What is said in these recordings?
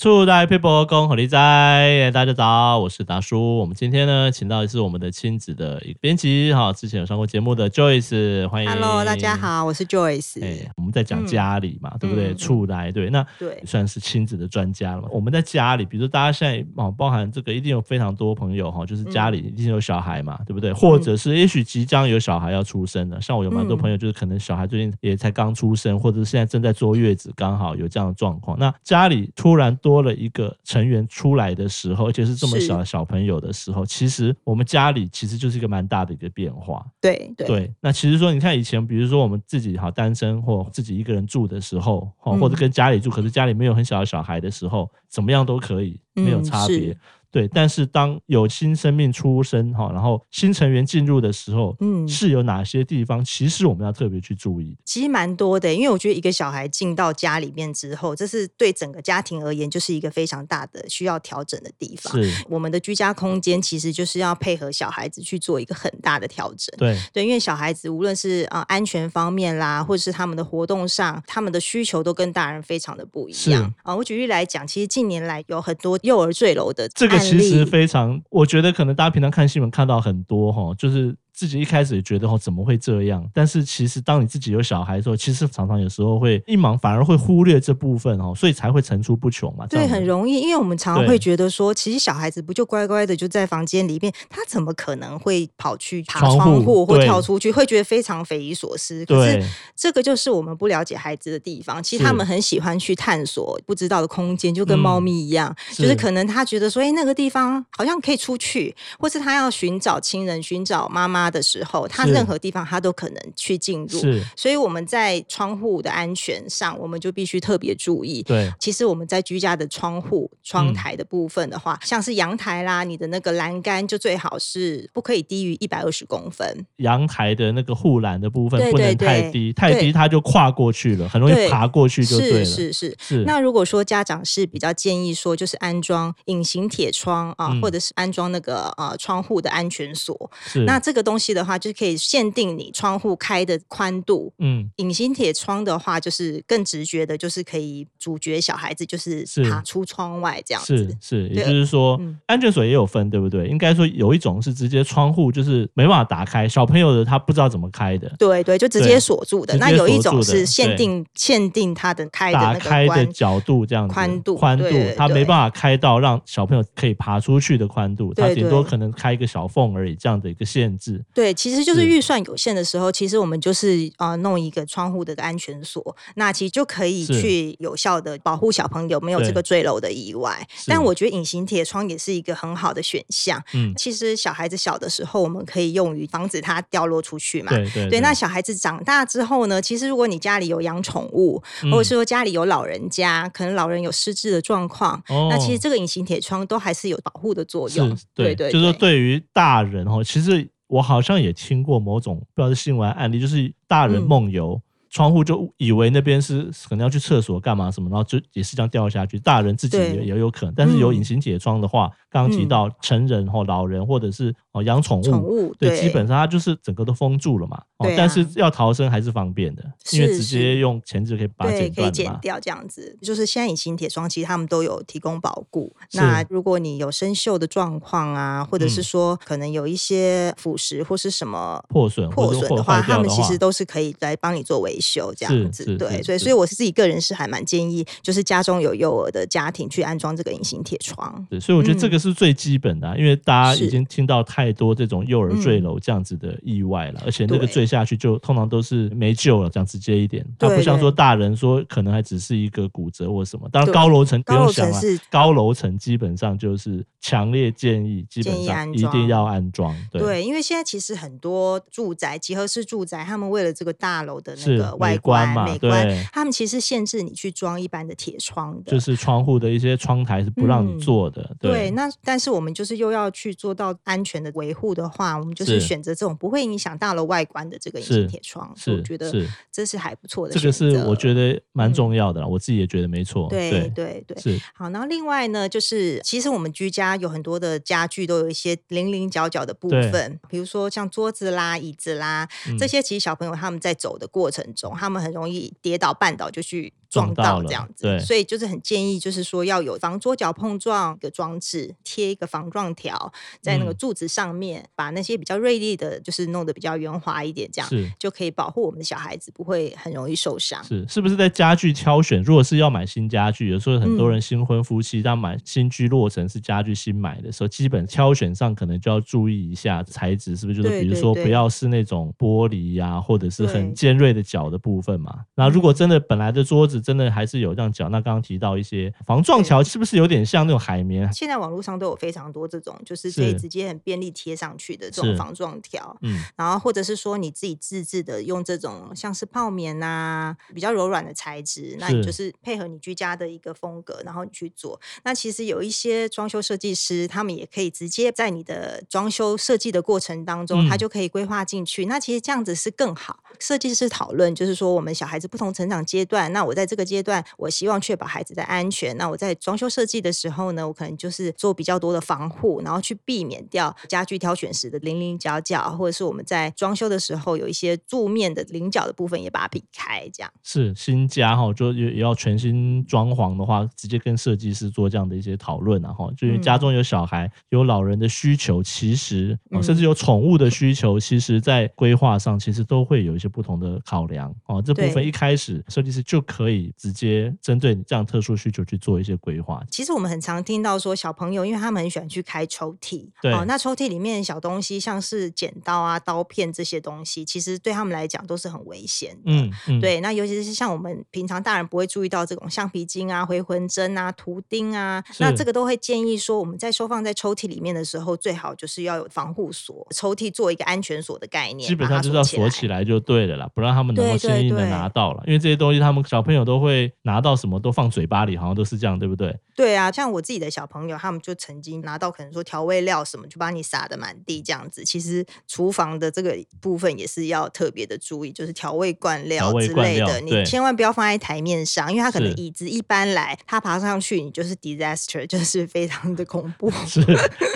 初来 people 恭贺你在，大家早，我是达叔。我们今天呢，请到的是我们的亲子的一个编辑哈，之前有上过节目的 Joyce，欢迎。Hello，大家好，我是 Joyce。哎，我们在讲家里嘛，嗯、对不对？初来对，那对算是亲子的专家了嘛。我们在家里，比如说大家现在哦，包含这个一定有非常多朋友哈，就是家里一定有小孩嘛，对不对？或者是也许即将有小孩要出生了，像我有蛮多朋友，就是可能小孩最近也才刚出生，或者是现在正在坐月子，刚好有这样的状况。那家里突然多。多了一个成员出来的时候，而且是这么小的小朋友的时候，其实我们家里其实就是一个蛮大的一个变化。对对，对，那其实说，你看以前，比如说我们自己好单身或自己一个人住的时候，或者跟家里住，可是家里没有很小的小孩的时候，怎么样都可以，没有差别。嗯对，但是当有新生命出生哈，然后新成员进入的时候，嗯，是有哪些地方其实我们要特别去注意的？其实蛮多的，因为我觉得一个小孩进到家里面之后，这是对整个家庭而言就是一个非常大的需要调整的地方。是我们的居家空间其实就是要配合小孩子去做一个很大的调整。对对，因为小孩子无论是啊、呃、安全方面啦，或者是他们的活动上，他们的需求都跟大人非常的不一样。啊、呃，我举例来讲，其实近年来有很多幼儿坠楼的这个其实非常，我觉得可能大家平常看新闻看到很多哈，就是。自己一开始也觉得哦，怎么会这样？但是其实当你自己有小孩的时候，其实常常有时候会一忙，反而会忽略这部分哦，所以才会层出不穷嘛。对，很容易，因为我们常常会觉得说，其实小孩子不就乖乖的就在房间里面，他怎么可能会跑去爬窗户或跳出去？会觉得非常匪夷所思。可是这个就是我们不了解孩子的地方。其实他们很喜欢去探索不知道的空间，就跟猫咪一样，嗯、就是可能他觉得说，哎，那个地方好像可以出去，或是他要寻找亲人、寻找妈妈。的时候，它任何地方它都可能去进入，是，所以我们在窗户的安全上，我们就必须特别注意。对，其实我们在居家的窗户、窗台的部分的话，嗯、像是阳台啦，你的那个栏杆就最好是不可以低于一百二十公分。阳台的那个护栏的部分不能太低，太低它就跨过去了，很容易爬过去就对了。是是是是。那如果说家长是比较建议说，就是安装隐形铁窗啊，嗯、或者是安装那个呃窗户的安全锁，那这个东西。的话，就是可以限定你窗户开的宽度。嗯，隐形铁窗的话，就是更直觉的，就是可以阻绝小孩子就是爬出窗外这样子。是是，也就是说，嗯、安全锁也有分，对不对？应该说有一种是直接窗户就是没办法打开，小朋友的他不知道怎么开的。对对，就直接锁住的。那有一种是限定限定它的开的那个开的角度这样子，宽度宽度，他没办法开到让小朋友可以爬出去的宽度，他顶多可能开一个小缝而已，这样的一个限制。对，其实就是预算有限的时候，其实我们就是呃弄一个窗户的安全锁，那其实就可以去有效的保护小朋友没有这个坠楼的意外。但我觉得隐形铁窗也是一个很好的选项。嗯，其实小孩子小的时候，我们可以用于防止它掉落出去嘛。对对，对。对，那小孩子长大之后呢？其实如果你家里有养宠物，或者是说家里有老人家，可能老人有失智的状况，哦、那其实这个隐形铁窗都还是有保护的作用。对，对对，就是说对于大人哦，其实。我好像也听过某种不知道是新闻案例，就是大人梦游，嗯、窗户就以为那边是可能要去厕所干嘛什么，然后就也是这样掉下去。大人自己也也有可能，但是有隐形铁窗的话。刚刚提到成人或老人或者是哦养宠物，宠物对，对，基本上它就是整个都封住了嘛。哦，但是要逃生还是方便的，因为直接用钳子可以把它剪断可以剪掉这样子。就是现在隐形铁窗其实他们都有提供保护。那如果你有生锈的状况啊，或者是说可能有一些腐蚀或是什么破损破损的话，他们其实都是可以来帮你做维修这样子。对，所以所以我是自己个人是还蛮建议，就是家中有幼儿的家庭去安装这个隐形铁窗。对，所以我觉得这个。是最基本的啊，因为大家已经听到太多这种幼儿坠楼这样子的意外了，嗯、而且那个坠下去就通常都是没救了，讲直接一点，它不像说大人说可能还只是一个骨折或什么。当然高楼层不用想了，高楼层基本上就是强烈建议，基本上一定要安装。对，对，因为现在其实很多住宅集合式住宅，他们为了这个大楼的那个外观美观嘛，美观，他们其实限制你去装一般的铁窗的，就是窗户的一些窗台是不让你做的。嗯、对，对，那。但是我们就是又要去做到安全的维护的话，我们就是选择这种不会影响大楼外观的这个隐形铁窗。是，我觉得这是还不错的。这个是我觉得蛮重要的，我自己也觉得没错。对对对，是。好，然后另外呢，就是其实我们居家有很多的家具都有一些零零角角的部分，比如说像桌子啦、椅子啦这些，其实小朋友他们在走的过程中，他们很容易跌倒绊倒就去。撞到这样子。对，所以就是很建议，就是说要有防桌脚碰撞的装置，贴一个防撞条在那个柱子上面，嗯、把那些比较锐利的，就是弄得比较圆滑一点，这样是就可以保护我们的小孩子不会很容易受伤。是，是不是在家具挑选？如果是要买新家具，有时候很多人新婚夫妻当买新居落成是家具新买的时候，基本挑选上可能就要注意一下材质，是不是？就是比如说不要是那种玻璃呀、啊，或者是很尖锐的角的部分嘛。那如果真的本来的桌子真的还是有这样角，那刚刚提到一些防撞条，是不是有点像那种海绵？现在网络上都有非常多这种，就是可以直接很便利贴上去的这种防撞条。嗯，然后或者是说你自己自制的，用这种像是泡棉啊，比较柔软的材质，那你就是配合你居家的一个风格，然后你去做。那其实有一些装修设计师，他们也可以直接在你的装修设计的过程当中，他就可以规划进去。那其实这样子是更好。设计师讨论就是说，我们小孩子不同成长阶段，那我在这个阶段，我希望确保孩子的安全。那我在装修设计的时候呢，我可能就是做比较多的防护，然后去避免掉家具挑选时的零零角角，或者是我们在装修的时候有一些柱面的棱角的部分也把它避开。这样是新家哈，就也要全新装潢的话，直接跟设计师做这样的一些讨论，然后就因为家中有小孩、有老人的需求，其实甚至有宠物的需求，其实在规划上其实都会有一些不同的考量哦。这部分一开始设计师就可以直接针对你这样特殊需求去做一些规划。其实我们很常听到说，小朋友因为他们很喜欢去开抽屉，对哦，那抽屉里面的小东西，像是剪刀啊、刀片这些东西，其实对他们来讲都是很危险的。嗯，嗯对。那尤其是像我们平常大人不会注意到这种橡皮筋啊、回魂针啊、图钉啊，那这个都会建议说，我们在收放在抽屉里面的时候，最好就是要有防护锁，抽屉做一个安全锁的概念，基本上就是要锁起来就对了啦，不让他们能够轻易的拿到了，因为这些东西他们小朋友都会拿到什么都放嘴巴里，好像都是这样，对不对？对啊，像我自己的小朋友，他们就曾经拿到可能说调味料什么，就把你撒的满地这样子。其实厨房的这个部分也是要特别的注意，就是调味罐料之类的，你千万不要放在台面上，因为他可能椅子一搬来，他爬上去你就是 disaster，就是非常的恐怖。是，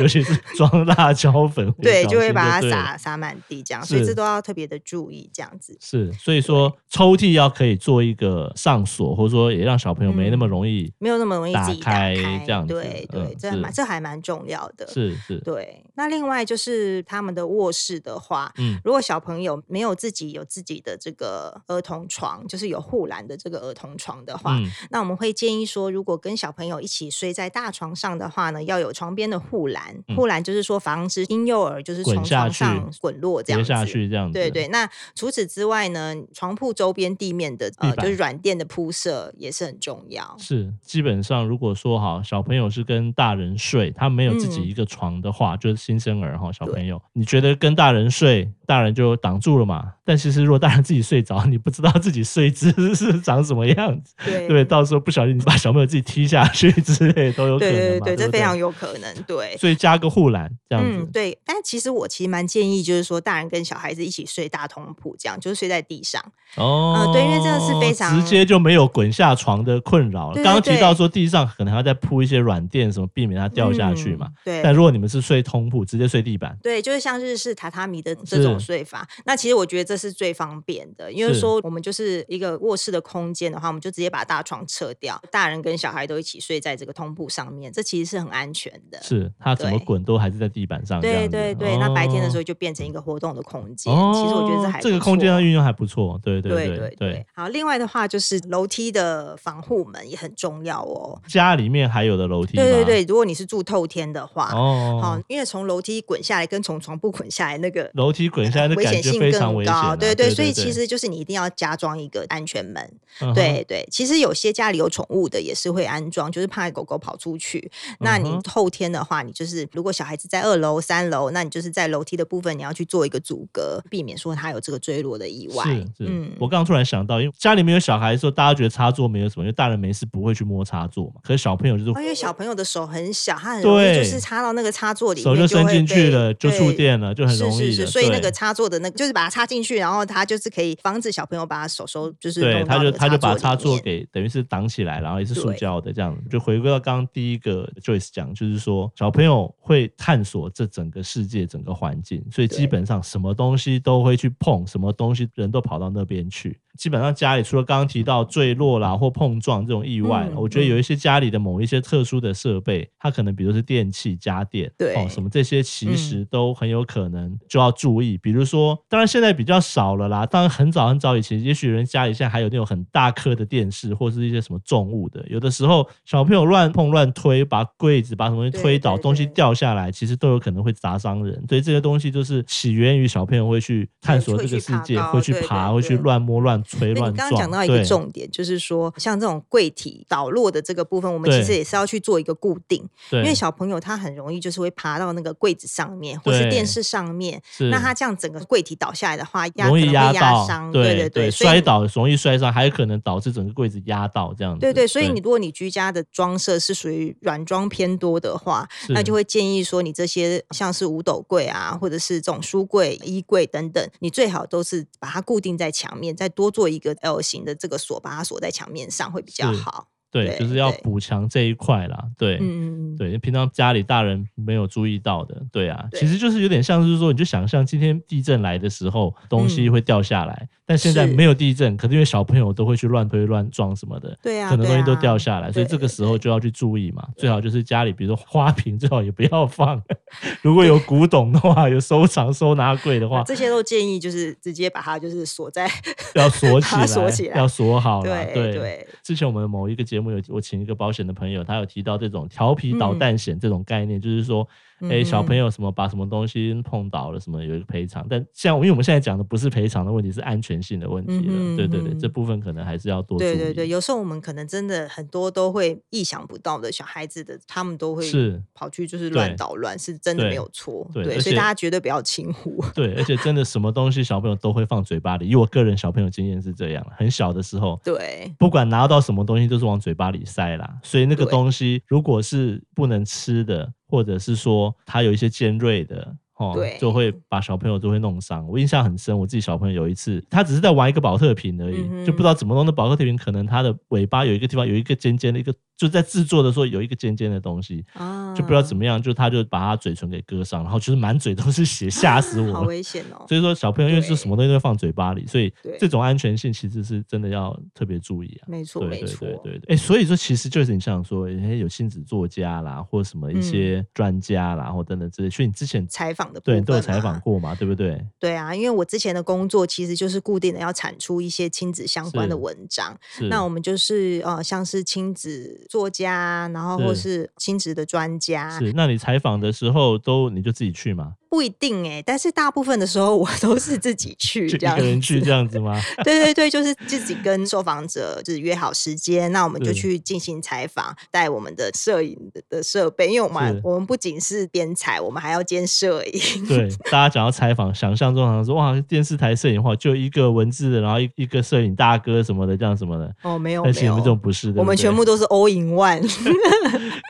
尤其是装辣椒粉，对，就会把它撒撒满地这样，所以这都要特别的注意这样子。是，所以说抽屉要可以做一个上锁，或者说也让小朋友没那么容易、嗯，没有那么容易自己打开这样子。对对，嗯、这还蛮这还蛮重要的。是是，对。那另外就是他们的卧室的话，嗯，如果小朋友没有自己有自己的这个儿童床，就是有护栏的这个儿童床的话，嗯、那我们会建议说，如果跟小朋友一起睡在大床上的话呢，要有床边的护栏。护栏、嗯、就是说防止婴幼儿就是从床上滚落这样子，下去这样子。对对。那除此之外呢，床铺周边地面的呃就是软垫的铺设也是很重要。是，基本上如果说哈小朋友是跟大人睡，他没有自己一个床的话，嗯、就是新生儿哈小朋友，你觉得跟大人睡？大人就挡住了嘛，但其实如果大人自己睡着，你不知道自己睡姿 是长什么样子，对，对，到时候不小心你把小朋友自己踢下去之类都有可能嘛，对对对，这非常有可能，对。所以加个护栏这样子，嗯，对。但其实我其实蛮建议，就是说大人跟小孩子一起睡大通铺，这样就是睡在地上。哦、嗯，对，因为这个是非常直接就没有滚下床的困扰了。刚刚提到说地上可能还要再铺一些软垫，什么避免它掉下去嘛。嗯、对。但如果你们是睡通铺，直接睡地板，对，就是像日式榻榻米的这种。睡法，那其实我觉得这是最方便的，因为说我们就是一个卧室的空间的话，我们就直接把大床撤掉，大人跟小孩都一起睡在这个通铺上面，这其实是很安全的。是，他怎么滚都还是在地板上。对对对，那白天的时候就变成一个活动的空间。其实我觉得这还这个空间的运用还不错。对对对对对。好，另外的话就是楼梯的防护门也很重要哦。家里面还有的楼梯。对对对，如果你是住透天的话，哦，好，因为从楼梯滚下来跟从床铺滚下来那个楼梯滚危险性更高，对对，所以其实就是你一定要加装一个安全门，对对。其实有些家里有宠物的也是会安装，就是怕狗狗跑出去。那你后天的话，你就是如果小孩子在二楼、三楼，那你就是在楼梯的部分你要去做一个阻隔，避免说他有这个坠落的意外。是，嗯。我刚刚突然想到，因为家里面有小孩的时候，大家觉得插座没有什么，因为大人没事不会去摸插座嘛。可是小朋友就是，因为小朋友的手很小，他很容易就是插到那个插座里面，手就伸进去了，就触电了，就很容易。是是，所以那个插座的那个就是把它插进去，然后它就是可以防止小朋友把他手手就是对，他就他就把插座给等于是挡起来，然后也是塑胶的这样，就回归到刚刚第一个 Joyce 讲，就是说小朋友会探索这整个世界、整个环境，所以基本上什么东西都会去碰，什么东西人都跑到那边去。基本上家里除了刚刚提到坠落啦或碰撞这种意外，嗯、我觉得有一些家里的某一些特殊的设备，它可能比如是电器、家电，对哦，什么这些其实都很有可能就要注意。嗯、比如说，当然现在比较少了啦，当然很早很早以前，也许人家里现在还有那种很大颗的电视或是一些什么重物的，有的时候小朋友乱碰乱推，把柜子把什么东西推倒，东西掉下来，其实都有可能会砸伤人。所以这些东西就是起源于小朋友会去探索这个世界，会去爬，会去乱摸乱吹乱撞。你刚刚讲到一个重点，就是说像这种柜体倒落的这个部分，我们其实也是要去做一个固定，因为小朋友他很容易就是会爬到那个柜子上面，或是电视上面，那他这样整个柜体倒下来的话，容易压伤，对对对，摔倒容易摔伤，还有可能导致整个柜子压到这样子。对对，所以你如果你居家的装设是属于软装偏多的话，那就会建议说你这些像是五斗柜啊，或者是这种书柜、衣柜等等，你最好都是把它固定在墙面，再多做一个 L 型的这个锁，把它锁在墙面上会比较好。对，就是要补强这一块啦。对，嗯对，平常家里大人没有注意到的，对啊，对其实就是有点像是说，你就想象今天地震来的时候，东西会掉下来。嗯但现在没有地震，可是因为小朋友都会去乱推乱撞什么的，对啊，可能东西都掉下来，啊、所以这个时候就要去注意嘛。最好就是家里，比如说花瓶，最好也不要放。如果有古董的话，有收藏收纳柜的话，这些都建议就是直接把它就是锁在，要锁起来，锁起来，要锁好了。对对。对之前我们某一个节目有我请一个保险的朋友，他有提到这种调皮捣蛋险这种概念，嗯、就是说。哎，小朋友什么把什么东西碰倒了，什么有一个赔偿，但像因为我们现在讲的不是赔偿的问题，是安全性的问题了。嗯、对对对，这部分可能还是要多。对对对，有时候我们可能真的很多都会意想不到的小孩子的，他们都会是跑去就是乱捣乱，是真的没有错。对，对，所以大家绝对不要轻忽。对，而且真的什么东西小朋友都会放嘴巴里，以我个人小朋友经验是这样，很小的时候，对，不管拿到什么东西都是往嘴巴里塞啦，所以那个东西如果是不能吃的。或者是说它有一些尖锐的。哦，对，就会把小朋友都会弄伤。我印象很深，我自己小朋友有一次，他只是在玩一个保特瓶而已，嗯、就不知道怎么弄的保特瓶，可能它的尾巴有一个地方有一个尖尖的一个，就在制作的时候有一个尖尖的东西，啊、就不知道怎么样，就他就把他嘴唇给割伤，然后就是满嘴都是血，吓死我了，好危险哦。所以说小朋友因为是什么东西都会放嘴巴里，所以这种安全性其实是真的要特别注意啊。没错，没错，对对对。哎，所以说其实就是你像说，有亲子作家啦，或什么一些专家啦，或等等之类，所以你之前采访的对都有采访。讲过嘛，对不对？对啊，因为我之前的工作其实就是固定的要产出一些亲子相关的文章。那我们就是呃，像是亲子作家，然后或是亲子的专家。是，那你采访的时候都你就自己去吗？不一定哎，但是大部分的时候 我都是自己去，这样一个人去这样子吗？对对对，就是自己跟受访者就是约好时间，那我们就去进行采访，带我们的摄影的设备，因为我们我们不仅是编采，我们还要兼摄影。对，大家讲到采访，想象中好像说哇，电视台摄影的话就一个文字的，然后一一个摄影大哥什么的这样什么的。哦，没有，没有，这种不是的，我们全部都是 all in one，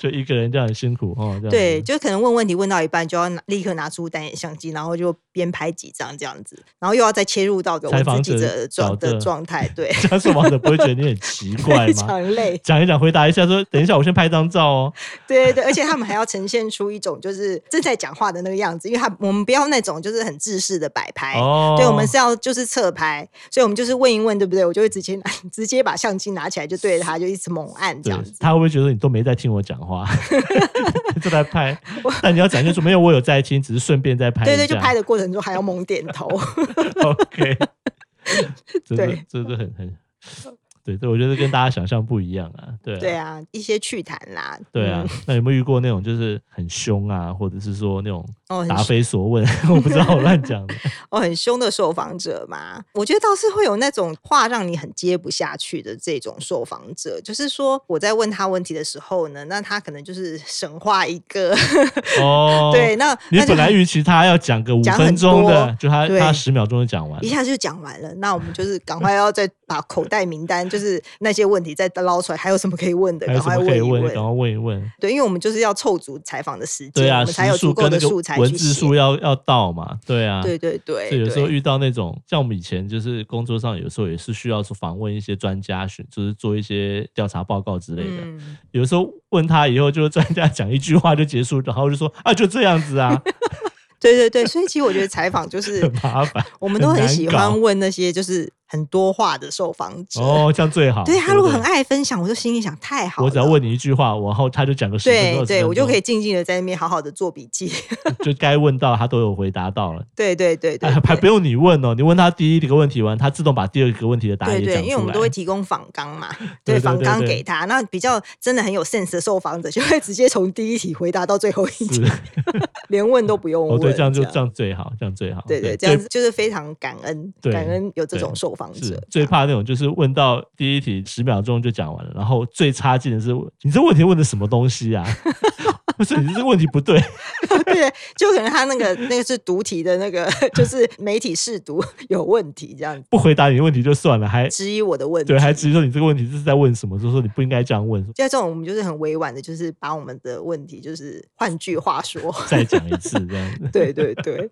就一个人这样很辛苦哦。对，就可能问问题问到一半就要立刻拿出。单眼相机，然后就边拍几张这样子，然后又要再切入到个采访记者的状的状态，对。这样受访者不会觉得你很奇怪吗？非常累。讲一讲，回答一下，说等一下，我先拍张照哦。对对对，而且他们还要呈现出一种就是正在讲话的那个样子，因为他我们不要那种就是很制式的摆拍，哦、对，我们是要就是侧拍，所以我们就是问一问，对不对？我就会直接拿 直接把相机拿起来，就对着他就一直猛按这样子。他会不会觉得你都没在听我讲话，就在拍？但你要展现出没有，我有在听，只是顺便在拍。对对，就拍的过程中还要猛点头。OK，对，这是很很。对对，我觉得跟大家想象不一样啊。对啊，对啊，一些趣谈啦。对啊，嗯、那有没有遇过那种就是很凶啊，或者是说那种答非所问？哦、我不知道我乱讲的。哦，很凶的受访者嘛，我觉得倒是会有那种话让你很接不下去的这种受访者。就是说我在问他问题的时候呢，那他可能就是神话一个。哦。对，那你本来预期他要讲个五分钟的，就他他十秒钟就讲完，一下就讲完了。那我们就是赶快要再把口袋名单。就是那些问题再捞出来，还有什么可以问的？赶快问一问，赶快问一问。对，因为我们就是要凑足采访的时间，对啊，我们才有足够的素材，文字数要要到嘛。对啊，对对对。所以有时候遇到那种像我们以前就是工作上，有时候也是需要去访问一些专家，就是做一些调查报告之类的。嗯、有时候问他以后，就是专家讲一句话就结束，然后就说啊，就这样子啊。对对对，所以其实我觉得采访就是很麻烦，我们都很喜欢问那些就是很多话的受访者哦，这样最好。对，他如果很爱分享，我就心里想太好了。我只要问你一句话，然后他就讲个十分钟，对对，我就可以静静的在那边好好的做笔记。就该问到他都有回答到了。对对对对，还不用你问哦，你问他第一个问题完，他自动把第二个问题的答案也讲出来。对，因为我们都会提供访纲嘛，对访纲给他。那比较真的很有 sense 的受访者，就会直接从第一题回答到最后一题，连问都不用问。对，这样就这样最好，这样最好。对对，这样子就是非常感恩，感恩有这种受访者。最怕。那种就是问到第一题十秒钟就讲完了，然后最差劲的是你这问题问的什么东西啊？不是你这问题不对，对，就可能他那个那个是读题的那个，就是媒体试读有问题这样子。不回答你的问题就算了，还质疑我的问题，对，还质疑说你这个问题是在问什么？就是说你不应该这样问。现在这种我们就是很委婉的，就是把我们的问题就是换句话说再讲一次这样子。对对对，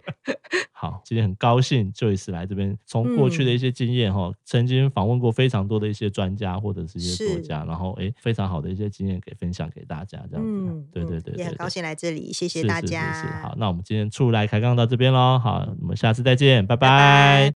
好，今天很高兴 Joyce 来这边，从过去的一些经验哈，曾经访问过非常多的一些专家或者是一些作家，然后哎，非常好的一些经验给分享给大家这样子。对对对。也很高兴来这里，谢谢大家。好，那我们今天出来开杠到这边喽。好，我们下次再见，拜拜。拜拜。